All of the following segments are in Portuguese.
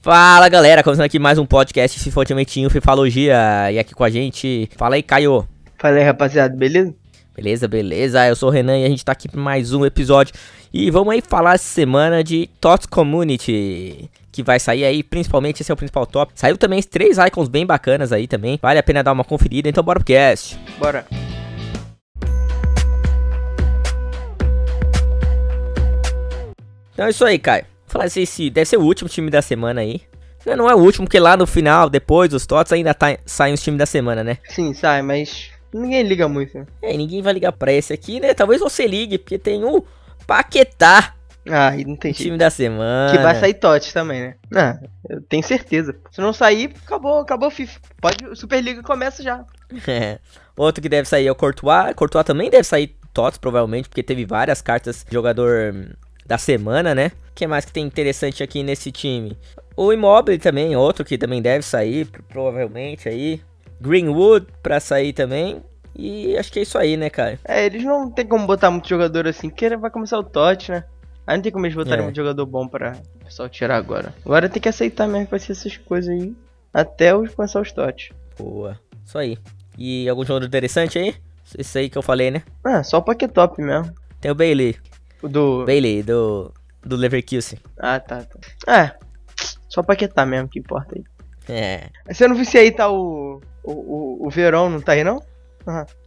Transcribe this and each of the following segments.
Fala galera, começando aqui mais um podcast FIFA Ultimatinho Fifalogia E aqui com a gente, fala aí Caio. Fala aí rapaziada, beleza? Beleza, beleza, eu sou o Renan e a gente tá aqui pra mais um episódio E vamos aí falar essa semana de TOTS Community Que vai sair aí, principalmente esse é o principal top Saiu também três icons bem bacanas aí também Vale a pena dar uma conferida, então bora pro cast. Bora. Então é isso aí, Caio falar se deve ser o último time da semana aí. Não, não é o último, porque lá no final, depois dos TOTS, ainda tá, saem os times da semana, né? Sim, sai, mas ninguém liga muito. Né? É, ninguém vai ligar pra esse aqui, né? Talvez você ligue, porque tem o Paquetá. Ah, e não tem time da semana. Que vai sair TOTS também, né? Ah, eu tenho certeza. Se não sair, acabou, acabou o FIFA. Pode, Superliga começa já. É. Outro que deve sair é o Courtois. Courtois também deve sair TOTS, provavelmente, porque teve várias cartas de jogador da semana, né? O que mais que tem interessante aqui nesse time? O Immobile também, outro que também deve sair, provavelmente aí. Greenwood pra sair também. E acho que é isso aí, né, cara? É, eles não tem como botar muito jogador assim, porque vai começar o TOT, né? Aí não tem como eles botarem é. muito jogador bom pra o pessoal tirar agora. Agora tem que aceitar mesmo que vai ser essas coisas aí. Até os, começar os TOT. Boa. Isso aí. E algum jogador interessante aí? Esse aí que eu falei, né? Ah, só o Paquetop mesmo. Tem o Bailey. Do. Bailey, do. Do Leverkusen. Ah, tá, tá. É. Só paquetar mesmo que importa aí. É. Você não viu se aí tá o. O, o, o Verão não tá aí não? Aham. Uhum.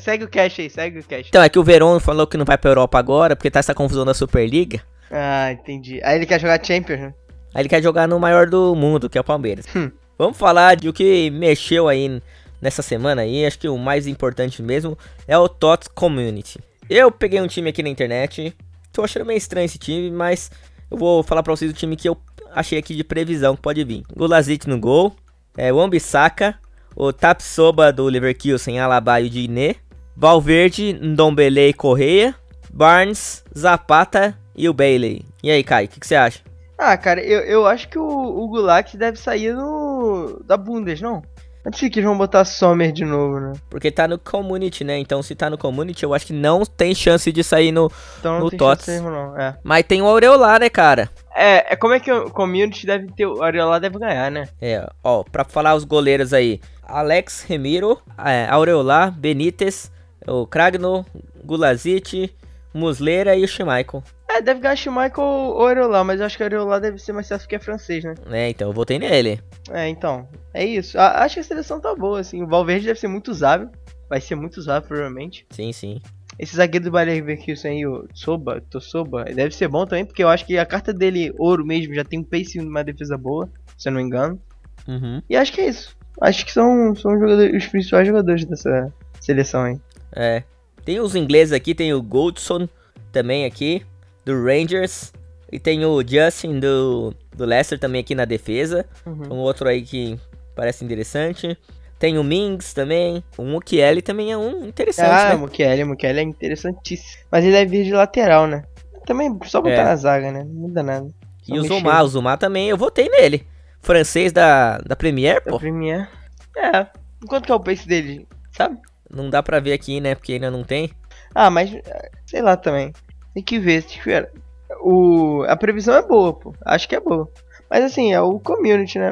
Segue o cash aí, segue o cash. Então, é que o Verón falou que não vai pra Europa agora, porque tá essa confusão da Superliga. Ah, entendi. Aí ele quer jogar Champions, né? Aí ele quer jogar no maior do mundo, que é o Palmeiras. Hum. Vamos falar de o que mexeu aí nessa semana aí. Acho que o mais importante mesmo é o TOTS Community. Eu peguei um time aqui na internet. Tô achando meio estranho esse time, mas eu vou falar pra vocês o time que eu achei aqui de previsão que pode vir. Golazit no gol. É, o Ambisaka. O Tapsoba do Leverkusen, Alaba e o Diné. Valverde, Ndombele e Correia. Barnes, Zapata e o Bailey. E aí, Kai, o que, você acha? Ah, cara, eu, eu acho que o, o Gulak deve sair no, da Bundes, não? Antes que eles vão botar Sommer de novo, né? Porque tá no Community, né? Então se tá no Community, eu acho que não tem chance de sair no, então, no TOTS. É. Mas tem o Aureolar, né, cara? É, é como é que o Community deve ter. O Aureolar deve ganhar, né? É, ó, pra falar os goleiros aí: Alex Remiro, é, Aureolar, Benítez, o Kragno, Gulazit, Musleira e o Schmeichel. É, deve ganhar Schmeichel ou Aureolar, mas eu acho que o Aureolar deve ser mais fácil porque é francês, né? É, então eu votei nele. É, então. É isso. A, acho que a seleção tá boa, assim. O Valverde deve ser muito usável. Vai ser muito usável, provavelmente. Sim, sim. Esse zagueiro do Bayern Leverkusen aí, o Soba, Tosoba, deve ser bom também, porque eu acho que a carta dele, ouro mesmo, já tem um pace e uma defesa boa, se eu não me engano. Uhum. E acho que é isso. Acho que são, são os principais jogadores dessa seleção aí. É. Tem os ingleses aqui, tem o Goldson também aqui do Rangers. E tem o Justin do, do Leicester também aqui na defesa. Uhum. Um outro aí que parece interessante. Tem o Mings também. O Mukiele também é um interessante. Ah, né? o Mukiele, o Mukiele é interessantíssimo. Mas ele é vir de lateral, né? Também só botar é. na zaga, né? Não muda nada. Só e o Zuma, o Zuma também, eu votei nele. Francês da, da Premier, pô. Da Premier. É. Quanto que é o pace dele, sabe? Não dá pra ver aqui, né? Porque ainda não tem. Ah, mas sei lá também. Tem que ver, tem que ver. O, a previsão é boa, pô. Acho que é boa. Mas assim, é o community, né?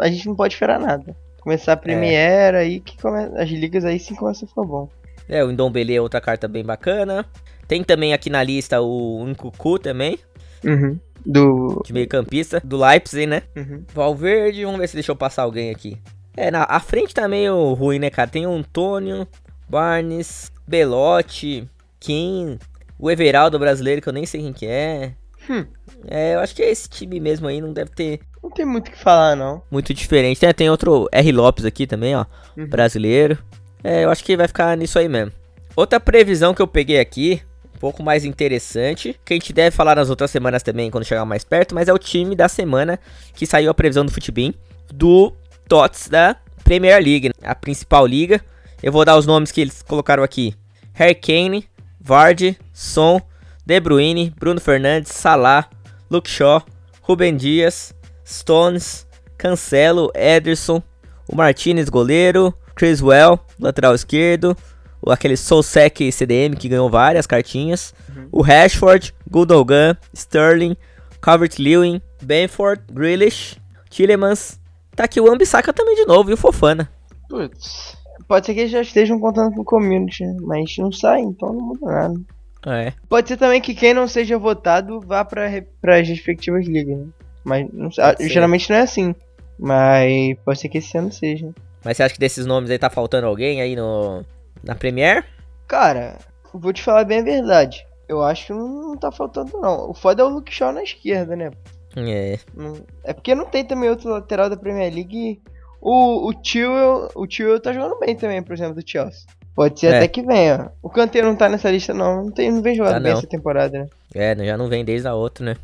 A gente não pode esperar nada. Começar a Premiere é. aí que come... as ligas aí sim começam a ficar bom. É, o Ndombele é outra carta bem bacana. Tem também aqui na lista o Nkuku também. Uhum. Do. De meio campista. Do Leipzig, né? Uhum. Valverde, vamos ver se deixa eu passar alguém aqui. É, na a frente tá meio ruim, né, cara? Tem o Antônio, Barnes, Belotti, Kim, o Everaldo brasileiro, que eu nem sei quem que é. Hum. É, eu acho que é esse time mesmo aí, não deve ter. Não tem muito o que falar, não. Muito diferente. Tem, tem outro R. Lopes aqui também, ó. Uhum. Brasileiro. É, eu acho que vai ficar nisso aí mesmo. Outra previsão que eu peguei aqui, um pouco mais interessante, que a gente deve falar nas outras semanas também, quando chegar mais perto, mas é o time da semana que saiu a previsão do Futebin, do TOTS da Premier League, a principal liga. Eu vou dar os nomes que eles colocaram aqui. Harry Kane, Vardy, Son, De Bruyne, Bruno Fernandes, Salah, Luke Shaw, Ruben Dias, Stones, Cancelo, Ederson, o Martinez goleiro, Criswell, lateral esquerdo, aquele Soulsec CDM que ganhou várias cartinhas, uhum. o Rashford, Gundogan, Sterling, Calvert-Lewin, Benford, Grealish, Tillemans. Tá aqui o Ambissaca também de novo e o Fofana. Putz. Pode ser que eles já estejam contando com o community, mas não sai, então não muda nada. É. Pode ser também que quem não seja votado vá para as respectivas ligas, né? Mas não geralmente não é assim. Mas pode ser que esse ano seja. Mas você acha que desses nomes aí tá faltando alguém aí no na Premier? Cara, vou te falar bem a verdade. Eu acho que não, tá faltando, não. O foda é o Luke Shaw na esquerda, né? É. É porque não tem também outro lateral da Premier League. O, o Chilwell, o Chilwell tá jogando bem também, por exemplo, do Chelsea. Pode ser É. até que venha. O Kanté não tá nessa lista, não. Não, tem, não vem jogando Tá, bem essa temporada, né? É, já não vem desde a outra, né?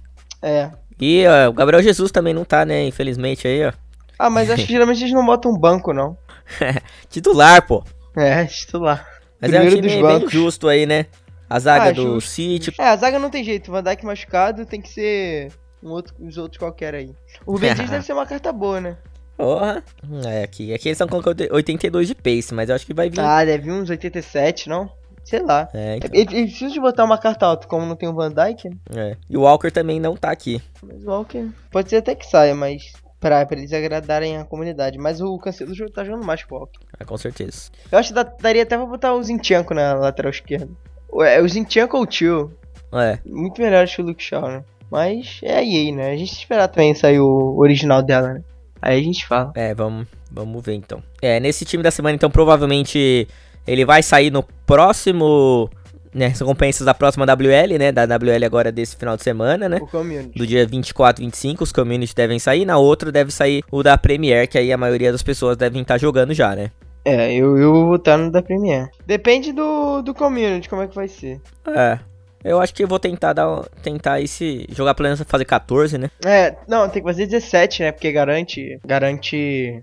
É. E ó, o Gabriel Jesus também não tá, né? Infelizmente aí, ó. Ah, mas acho que geralmente eles não botam banco, não. Titular, pô. É, titular. Mas é um Primeiro time bem justo aí, né? A zaga Ah, do justo. City. É, a zaga não tem jeito. Van Dijk machucado tem que ser um outro, os outros qualquer aí. O Dias deve ser uma carta boa, né? Porra. É, aqui. Aqui eles estão colocando 82 de pace, mas eu acho que vai vir. Ah, deve vir uns 87, não? Sei lá. É, então, precisa de botar uma carta alta, como não tem o Van né? é. E o Walker também não tá aqui. Mas o Walker pode ser até que saia, mas pra, pra eles agradarem a comunidade. Mas o Cancelo tá jogando mais que o Walker. Ah, com certeza. Eu acho que daria até pra botar o Zinchenko na lateral esquerda. Ué, o Zinchenko ou o Tio? É. Muito melhores que o Luke Shaw, né? Mas é a EA, né? A gente esperar também sair o original dela, né? Aí a gente fala. É, vamos, vamos ver então. É, nesse time da semana, então, provavelmente ele vai sair no próximo. Né, as recompensas da próxima WL, né? Da WL agora desse final de semana, né? O community. Do dia 24 e 25, os community devem sair. Na outra deve sair o da Premier, que aí a maioria das pessoas devem estar jogando já, né? É, eu, eu vou votar no da Premiere. Depende do, do community, como é que vai ser. É. Eu acho que eu vou tentar dar, tentar esse jogar pelo menos fazer 14, né? É, não, tem que fazer 17, né? Porque garante. Garante.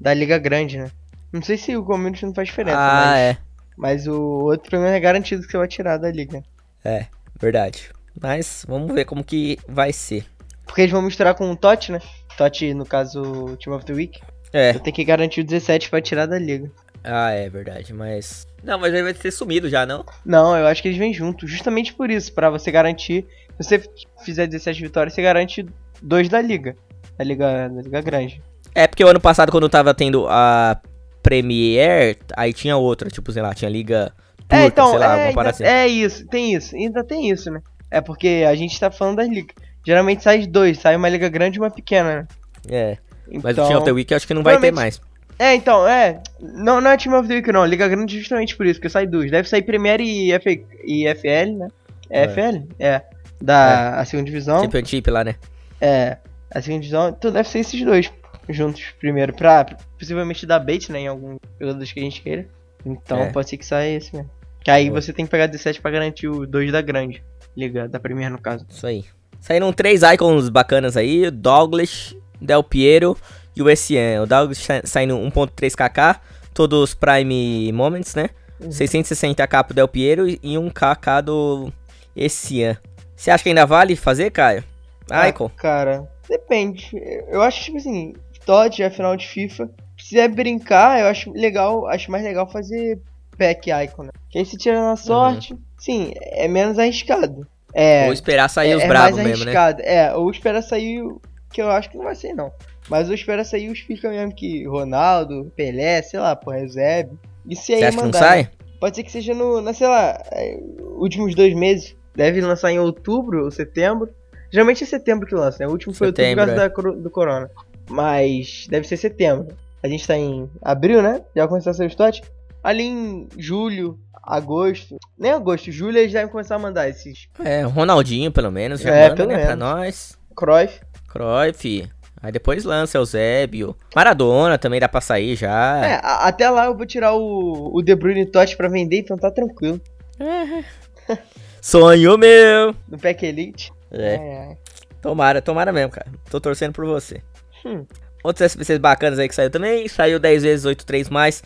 Da Liga Grande, né? Não sei se o community não faz diferença, ah, mas. é. Mas o outro pelo menos é garantido que você vai tirar da liga. É, verdade. Mas vamos ver como que vai ser. Porque eles vão misturar com o Totti, né? Totti, no caso, o Team of the Week. É. Eu tenho que garantir o 17 pra tirar da liga. Ah, é verdade, mas. Não, mas aí vai ter sumido já, não? Não, eu acho que eles vêm juntos. Justamente por isso, pra você garantir. Se você fizer 17 vitórias, você garante dois da liga. Da liga, da liga grande. É porque o ano passado, quando tava tendo a Premier, aí tinha outra, tipo, sei lá, tinha Liga Turca, é, então, sei lá, é, ainda- assim. é isso, tem isso. Ainda tem isso, né? É porque a gente tá falando das ligas. Geralmente sai dois, sai uma liga grande e uma pequena, né? É, Então... mas o of the Week eu acho que não vai ter mais. É, então, é. Não, não é Team of the Week, não. Liga Grande justamente por isso, porque sai duas. Deve sair Premier e, F, e FL, né? É, É. FL? É. Da a segunda divisão. Championship lá, né? É. A segunda divisão. Então deve ser esses dois juntos primeiro. Pra possivelmente dar bait, né? Em algum jogadores que a gente queira. Então É. pode ser que saia esse mesmo. Que aí Boa. você tem que pegar 17 pra garantir os dois da grande. Liga, da Premier no caso. Isso aí. Saíram três icons bacanas aí: Douglas, Del Piero e o Douglas sa- saindo 1.3 kk, todos Prime Moments, né? Uhum. 660k pro Del Piero e 1kk do Essien. Você acha que ainda vale fazer, Caio? Icon? Ah, cara, depende. Eu acho, tipo assim, TOD é final de FIFA. Se quiser brincar, eu acho legal, acho mais legal fazer pack icon, né? Que aí se tira na sorte, sim, é menos arriscado. É, Ou esperar sair é, os é bravos mesmo, né? É, ou espera sair, que eu acho que não vai ser não. Mas eu espero sair os FIFA mesmo que Ronaldo, Pelé, sei lá, pô, Eusébio. E se aí Você acha que não mandar, sai? Pode ser que seja no, na, sei lá, é, últimos dois meses. Deve lançar em outubro ou setembro. Geralmente é setembro que lança, né? O último foi outubro por Setembro, causa é. da, do corona. Mas deve ser setembro. A gente tá em abril, né? Já vai começar a sair os TOTS. Ali em julho, agosto. Nem agosto, julho eles devem começar a mandar esses É, o Ronaldinho, pelo menos, já É, manda, pelo né, pra menos. nós. Cruyff. Cruyff. Aí depois lança Eusébio. Maradona também dá pra sair já. É, até lá eu vou tirar o, o De Bruyne TOTS pra vender, então tá tranquilo. Sonho meu! No Pack Elite. É, ai. tomara, tomara mesmo, cara. Tô torcendo por você. Hum. Outros SBCs bacanas aí que saiu também. Saiu 10 vezes 8-3 mais.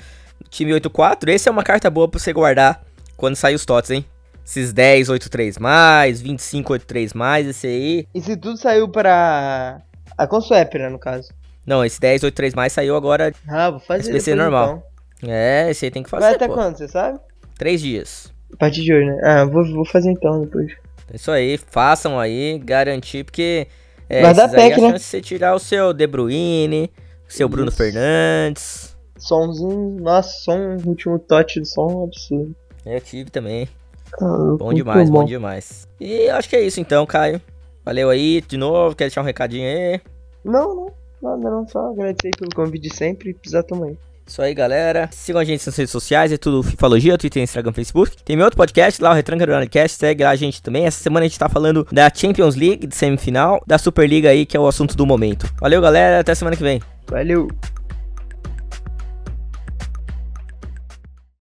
Time 8-4. Esse é uma carta boa pra você guardar quando sair os TOTS, hein? Esses 10, 8-3 mais, 25, 8-3 mais, esse aí. Isso tudo saiu pra. A Conswap, né, no caso. Não, esse 10, 8-3 mais saiu agora. Ah, vou fazer depois, normal. então. É, esse aí tem que Vai fazer, até pô. quando, você sabe? 3 dias. A partir de hoje, né? Ah, vou, vou fazer então depois. Isso aí, façam aí, garantir, porque é, Vai dar pack, a né? chance de você tirar o seu De Bruyne, seu Bruno Isso. Fernandes. Somzinho, nossa, som, último touch do som absurdo. Eu tive também. Ah, Bom demais, bom. demais. E acho que é isso então, Caio. Valeu aí de novo, quer deixar um recadinho aí? Não, não, nada não, só agradecer pelo convite sempre e precisar também. Isso aí, galera. Sigam a gente nas redes sociais, é tudo Fifalogia, Twitter, Instagram, Facebook. Tem meu outro podcast lá, o Retranca Cast, segue lá a gente também. Essa semana a gente tá falando da Champions League, de semifinal, da Superliga aí, que é o assunto do momento. Valeu, galera, até semana que vem. Valeu!